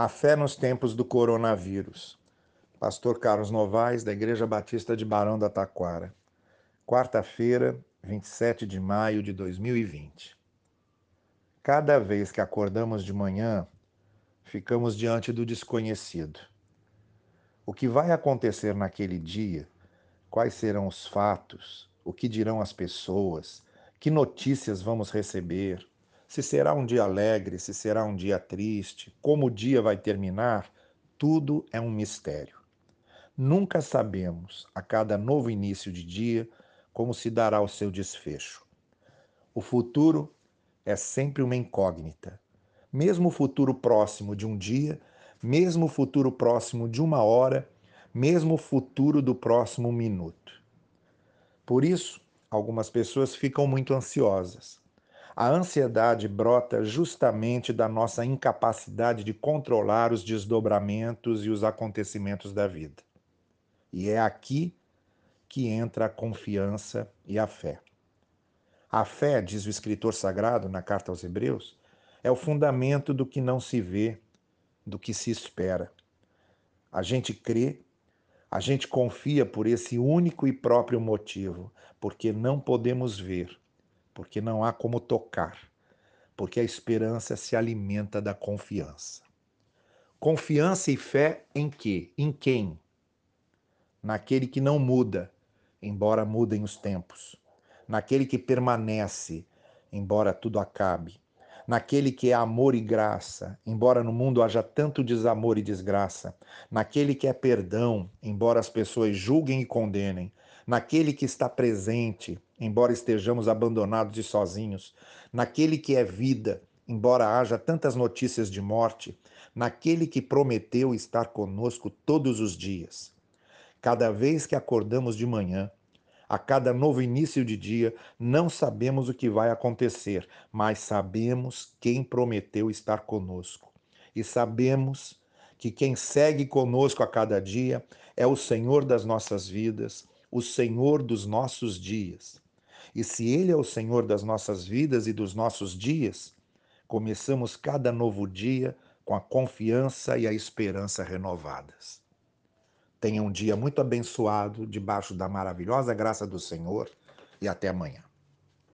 A fé nos tempos do coronavírus. Pastor Carlos Novaes, da Igreja Batista de Barão da Taquara. Quarta-feira, 27 de maio de 2020. Cada vez que acordamos de manhã, ficamos diante do desconhecido. O que vai acontecer naquele dia? Quais serão os fatos? O que dirão as pessoas? Que notícias vamos receber? Se será um dia alegre, se será um dia triste, como o dia vai terminar, tudo é um mistério. Nunca sabemos, a cada novo início de dia, como se dará o seu desfecho. O futuro é sempre uma incógnita. Mesmo o futuro próximo de um dia, mesmo o futuro próximo de uma hora, mesmo o futuro do próximo minuto. Por isso, algumas pessoas ficam muito ansiosas a ansiedade brota justamente da nossa incapacidade de controlar os desdobramentos e os acontecimentos da vida. E é aqui que entra a confiança e a fé. A fé, diz o escritor sagrado na carta aos Hebreus, é o fundamento do que não se vê, do que se espera. A gente crê, a gente confia por esse único e próprio motivo, porque não podemos ver, porque não há como tocar, porque a esperança se alimenta da confiança. Confiança e fé em quê? Em quem? Naquele que não muda, embora mudem os tempos. Naquele que permanece, embora tudo acabe. Naquele que é amor e graça, embora no mundo haja tanto desamor e desgraça. Naquele que é perdão, embora as pessoas julguem e condenem naquele que está presente, embora estejamos abandonados e sozinhos, naquele que é vida, embora haja tantas notícias de morte, naquele que prometeu estar conosco todos os dias. Cada vez que acordamos de manhã, a cada novo início de dia, não sabemos o que vai acontecer, mas sabemos quem prometeu estar conosco. E sabemos que quem segue conosco a cada dia é o Senhor das nossas vidas, o Senhor dos nossos dias. E se Ele é o Senhor das nossas vidas e dos nossos dias, começamos cada novo dia com a confiança e a esperança renovadas. Tenha um dia muito abençoado, debaixo da maravilhosa graça do Senhor, e até amanhã.